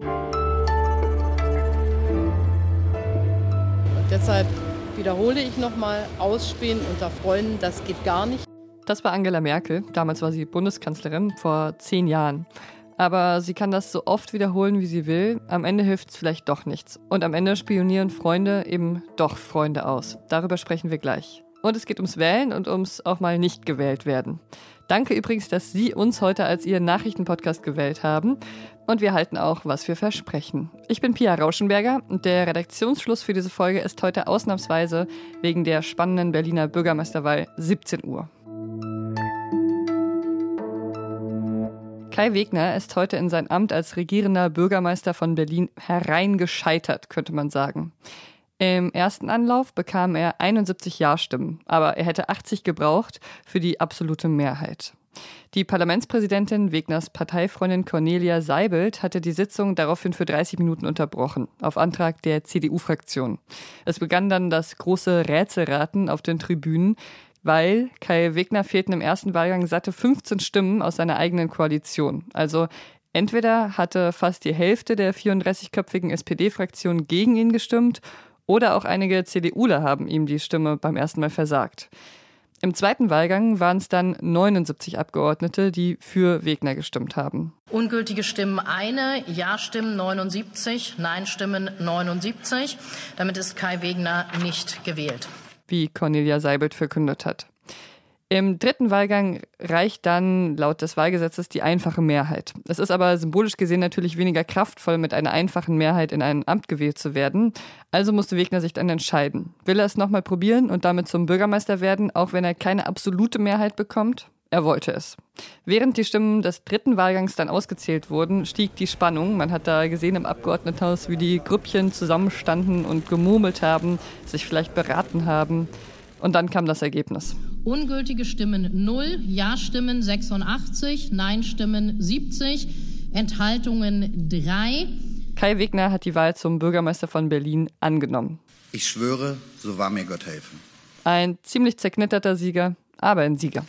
Und deshalb wiederhole ich nochmal, Ausspähen unter Freunden, das geht gar nicht. Das war Angela Merkel, damals war sie Bundeskanzlerin, vor zehn Jahren. Aber sie kann das so oft wiederholen, wie sie will. Am Ende hilft es vielleicht doch nichts. Und am Ende spionieren Freunde eben doch Freunde aus. Darüber sprechen wir gleich. Und es geht ums Wählen und ums auch mal nicht gewählt werden. Danke übrigens, dass Sie uns heute als Ihren Nachrichtenpodcast gewählt haben. Und wir halten auch, was wir versprechen. Ich bin Pia Rauschenberger und der Redaktionsschluss für diese Folge ist heute ausnahmsweise wegen der spannenden Berliner Bürgermeisterwahl 17 Uhr. Kai Wegner ist heute in sein Amt als regierender Bürgermeister von Berlin hereingescheitert, könnte man sagen. Im ersten Anlauf bekam er 71 Ja-Stimmen, aber er hätte 80 gebraucht für die absolute Mehrheit. Die Parlamentspräsidentin Wegners Parteifreundin Cornelia Seibelt hatte die Sitzung daraufhin für 30 Minuten unterbrochen, auf Antrag der CDU-Fraktion. Es begann dann das große Rätselraten auf den Tribünen, weil Kai Wegner fehlten im ersten Wahlgang satte 15 Stimmen aus seiner eigenen Koalition. Also entweder hatte fast die Hälfte der 34-köpfigen SPD-Fraktion gegen ihn gestimmt oder auch einige CDUler haben ihm die Stimme beim ersten Mal versagt. Im zweiten Wahlgang waren es dann 79 Abgeordnete, die für Wegner gestimmt haben. Ungültige Stimmen eine, Ja-Stimmen 79, Nein-Stimmen 79. Damit ist Kai Wegner nicht gewählt wie Cornelia Seibelt verkündet hat. Im dritten Wahlgang reicht dann laut des Wahlgesetzes die einfache Mehrheit. Es ist aber symbolisch gesehen natürlich weniger kraftvoll, mit einer einfachen Mehrheit in ein Amt gewählt zu werden. Also musste Wegner sich dann entscheiden. Will er es nochmal probieren und damit zum Bürgermeister werden, auch wenn er keine absolute Mehrheit bekommt? Er wollte es. Während die Stimmen des dritten Wahlgangs dann ausgezählt wurden, stieg die Spannung. Man hat da gesehen im Abgeordnetenhaus, wie die Grüppchen zusammenstanden und gemurmelt haben, sich vielleicht beraten haben. Und dann kam das Ergebnis. Ungültige Stimmen 0, Ja-Stimmen 86, Nein-Stimmen 70, Enthaltungen 3. Kai Wegner hat die Wahl zum Bürgermeister von Berlin angenommen. Ich schwöre, so wahr mir Gott helfen. Ein ziemlich zerknitterter Sieger, aber ein Sieger.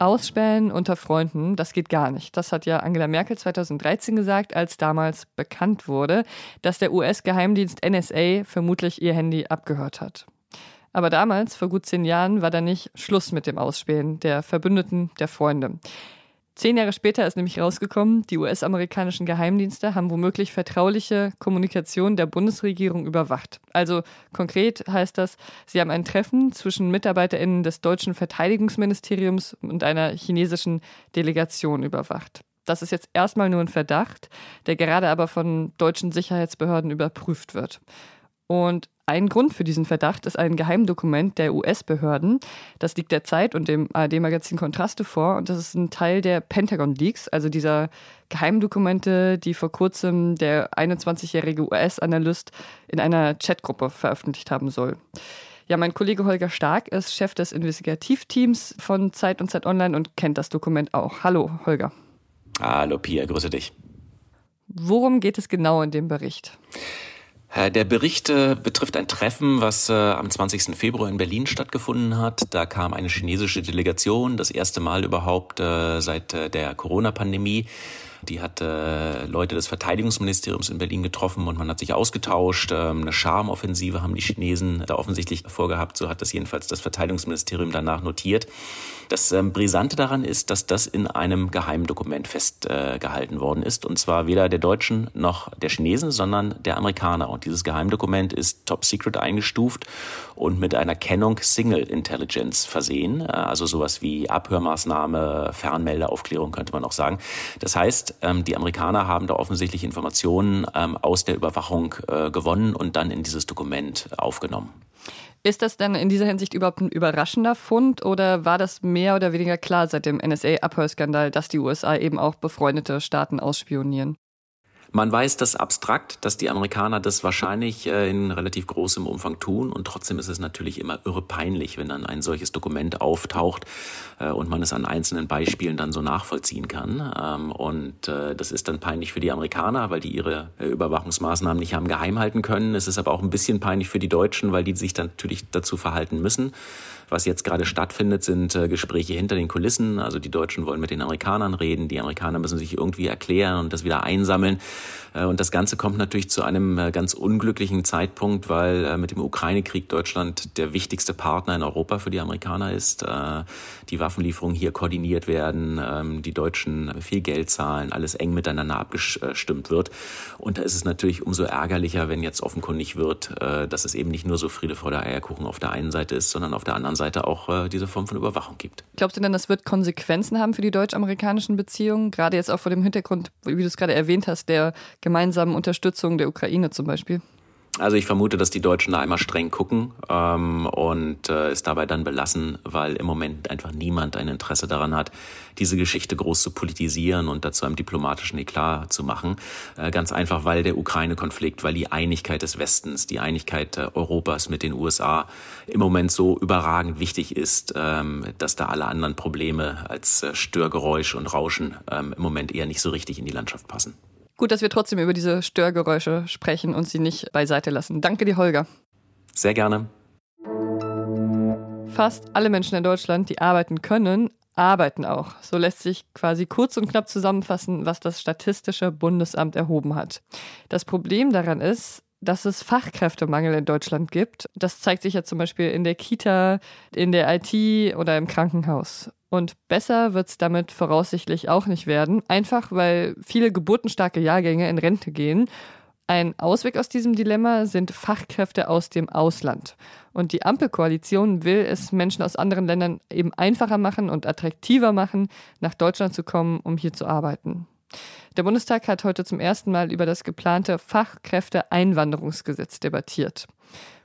Ausspähen unter Freunden, das geht gar nicht. Das hat ja Angela Merkel 2013 gesagt, als damals bekannt wurde, dass der US-Geheimdienst NSA vermutlich ihr Handy abgehört hat. Aber damals, vor gut zehn Jahren, war da nicht Schluss mit dem Ausspähen der Verbündeten, der Freunde. Zehn Jahre später ist nämlich rausgekommen, die US-amerikanischen Geheimdienste haben womöglich vertrauliche Kommunikation der Bundesregierung überwacht. Also konkret heißt das, sie haben ein Treffen zwischen MitarbeiterInnen des deutschen Verteidigungsministeriums und einer chinesischen Delegation überwacht. Das ist jetzt erstmal nur ein Verdacht, der gerade aber von deutschen Sicherheitsbehörden überprüft wird. Und ein Grund für diesen Verdacht ist ein Geheimdokument der US-Behörden. Das liegt der Zeit und dem ARD-Magazin Kontraste vor. Und das ist ein Teil der Pentagon Leaks, also dieser Geheimdokumente, die vor kurzem der 21-jährige US-Analyst in einer Chatgruppe veröffentlicht haben soll. Ja, mein Kollege Holger Stark ist Chef des Investigativteams von Zeit und Zeit Online und kennt das Dokument auch. Hallo, Holger. Hallo, Pia, grüße dich. Worum geht es genau in dem Bericht? Äh, der Bericht äh, betrifft ein Treffen, was äh, am 20. Februar in Berlin stattgefunden hat. Da kam eine chinesische Delegation, das erste Mal überhaupt seit der Corona-Pandemie die hat äh, Leute des Verteidigungsministeriums in Berlin getroffen und man hat sich ausgetauscht. Ähm, eine Charmoffensive haben die Chinesen da offensichtlich vorgehabt. So hat das jedenfalls das Verteidigungsministerium danach notiert. Das ähm, Brisante daran ist, dass das in einem Geheimdokument festgehalten äh, worden ist. Und zwar weder der Deutschen noch der Chinesen, sondern der Amerikaner. Und dieses Geheimdokument ist top secret eingestuft und mit einer Kennung Single Intelligence versehen. Äh, also sowas wie Abhörmaßnahme, Fernmeldeaufklärung könnte man auch sagen. Das heißt, ähm, die Amerikaner haben da offensichtlich Informationen ähm, aus der Überwachung äh, gewonnen und dann in dieses Dokument aufgenommen. Ist das denn in dieser Hinsicht überhaupt ein überraschender Fund oder war das mehr oder weniger klar seit dem NSA-Abhörskandal, dass die USA eben auch befreundete Staaten ausspionieren? Man weiß das abstrakt, dass die Amerikaner das wahrscheinlich äh, in relativ großem Umfang tun und trotzdem ist es natürlich immer irre peinlich, wenn dann ein solches Dokument auftaucht äh, und man es an einzelnen Beispielen dann so nachvollziehen kann. Ähm, und äh, das ist dann peinlich für die Amerikaner, weil die ihre Überwachungsmaßnahmen nicht haben geheim halten können. Es ist aber auch ein bisschen peinlich für die Deutschen, weil die sich dann natürlich dazu verhalten müssen. Was jetzt gerade stattfindet, sind Gespräche hinter den Kulissen. Also die Deutschen wollen mit den Amerikanern reden, die Amerikaner müssen sich irgendwie erklären und das wieder einsammeln. Äh, und das Ganze kommt natürlich zu einem äh, ganz unglücklichen Zeitpunkt, weil äh, mit dem Ukraine-Krieg Deutschland der wichtigste Partner in Europa für die Amerikaner ist. Die Waffenlieferungen hier koordiniert werden, ähm, die Deutschen viel Geld zahlen, alles eng miteinander abgestimmt wird. Und da ist es natürlich umso ärgerlicher, wenn jetzt offenkundig wird, dass es eben nicht nur so Friede vor der Eierkuchen auf der einen Seite ist, sondern auf der anderen Seite auch diese Form von Überwachung gibt. Glaubst du denn, das wird Konsequenzen haben für die deutsch-amerikanischen Beziehungen? Gerade jetzt auch vor dem Hintergrund, wie du es gerade erwähnt hast, der gemeinsamen Unterstützung der Ukraine zum Beispiel? Also ich vermute, dass die Deutschen da einmal streng gucken ähm, und äh, es dabei dann belassen, weil im Moment einfach niemand ein Interesse daran hat, diese Geschichte groß zu politisieren und dazu einem diplomatischen Eklat zu machen. Äh, ganz einfach, weil der Ukraine-Konflikt, weil die Einigkeit des Westens, die Einigkeit äh, Europas mit den USA im Moment so überragend wichtig ist, ähm, dass da alle anderen Probleme als äh, Störgeräusch und Rauschen ähm, im Moment eher nicht so richtig in die Landschaft passen. Gut, dass wir trotzdem über diese Störgeräusche sprechen und sie nicht beiseite lassen. Danke dir, Holger. Sehr gerne. Fast alle Menschen in Deutschland, die arbeiten können, arbeiten auch. So lässt sich quasi kurz und knapp zusammenfassen, was das Statistische Bundesamt erhoben hat. Das Problem daran ist, dass es Fachkräftemangel in Deutschland gibt. Das zeigt sich ja zum Beispiel in der Kita, in der IT oder im Krankenhaus. Und besser wird es damit voraussichtlich auch nicht werden, einfach weil viele geburtenstarke Jahrgänge in Rente gehen. Ein Ausweg aus diesem Dilemma sind Fachkräfte aus dem Ausland. Und die Ampelkoalition will es Menschen aus anderen Ländern eben einfacher machen und attraktiver machen, nach Deutschland zu kommen, um hier zu arbeiten. Der Bundestag hat heute zum ersten Mal über das geplante Fachkräfteeinwanderungsgesetz debattiert.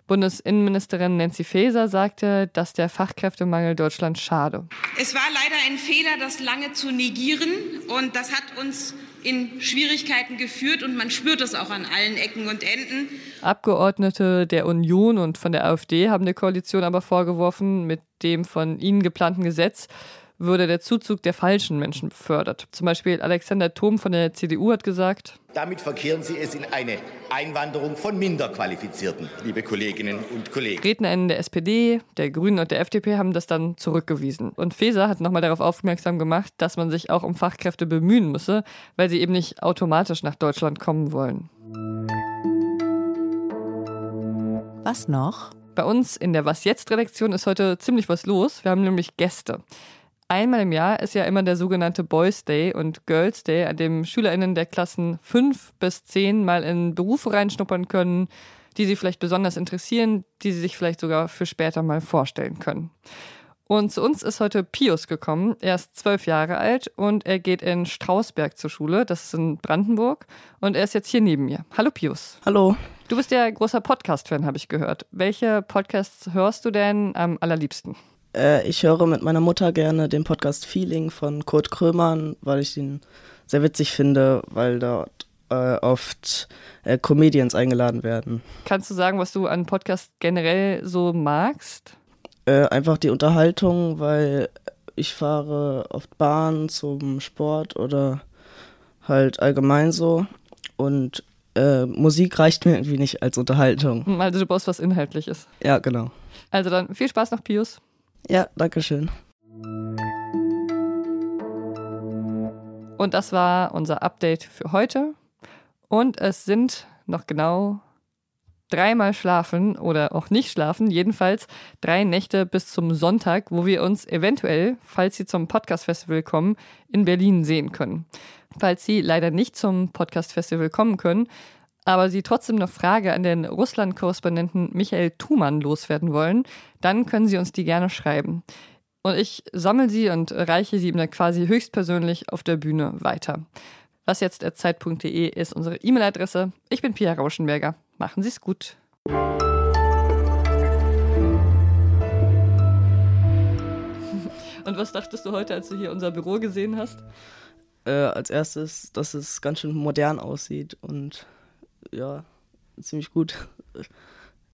Bundesinnenministerin Nancy Faeser sagte, dass der Fachkräftemangel Deutschland schade. Es war leider ein Fehler, das lange zu negieren und das hat uns in Schwierigkeiten geführt und man spürt es auch an allen Ecken und Enden. Abgeordnete der Union und von der AfD haben der Koalition aber vorgeworfen, mit dem von ihnen geplanten Gesetz würde der Zuzug der falschen Menschen befördert. Zum Beispiel Alexander Thom von der CDU hat gesagt, damit verkehren Sie es in eine Einwanderung von Minderqualifizierten, liebe Kolleginnen und Kollegen. RednerInnen der SPD, der Grünen und der FDP haben das dann zurückgewiesen. Und Feser hat nochmal darauf aufmerksam gemacht, dass man sich auch um Fachkräfte bemühen müsse, weil sie eben nicht automatisch nach Deutschland kommen wollen. Was noch? Bei uns in der Was jetzt Redaktion ist heute ziemlich was los. Wir haben nämlich Gäste. Einmal im Jahr ist ja immer der sogenannte Boys Day und Girls Day, an dem SchülerInnen der Klassen 5 bis 10 mal in Berufe reinschnuppern können, die sie vielleicht besonders interessieren, die sie sich vielleicht sogar für später mal vorstellen können. Und zu uns ist heute Pius gekommen. Er ist zwölf Jahre alt und er geht in Strausberg zur Schule. Das ist in Brandenburg. Und er ist jetzt hier neben mir. Hallo Pius. Hallo. Du bist ja großer Podcast-Fan, habe ich gehört. Welche Podcasts hörst du denn am allerliebsten? Äh, ich höre mit meiner Mutter gerne den Podcast Feeling von Kurt Krömer, weil ich ihn sehr witzig finde, weil dort äh, oft äh, Comedians eingeladen werden. Kannst du sagen, was du an Podcast generell so magst? Äh, einfach die Unterhaltung, weil ich fahre oft Bahn zum Sport oder halt allgemein so und äh, Musik reicht mir irgendwie nicht als Unterhaltung. Also du brauchst was Inhaltliches. Ja, genau. Also dann viel Spaß noch, Pius. Ja, danke schön. Und das war unser Update für heute. Und es sind noch genau dreimal schlafen oder auch nicht schlafen, jedenfalls drei Nächte bis zum Sonntag, wo wir uns eventuell, falls Sie zum Podcast-Festival kommen, in Berlin sehen können. Falls Sie leider nicht zum Podcast-Festival kommen können, aber Sie trotzdem noch Frage an den Russland-Korrespondenten Michael Thumann loswerden wollen, dann können Sie uns die gerne schreiben. Und ich sammle sie und reiche sie ihm dann quasi höchstpersönlich auf der Bühne weiter. Was jetzt zeit.de ist unsere E-Mail-Adresse. Ich bin Pia Rauschenberger. Machen Sie es gut. Und was dachtest du heute, als du hier unser Büro gesehen hast? äh, als erstes, dass es ganz schön modern aussieht und ja, ziemlich gut.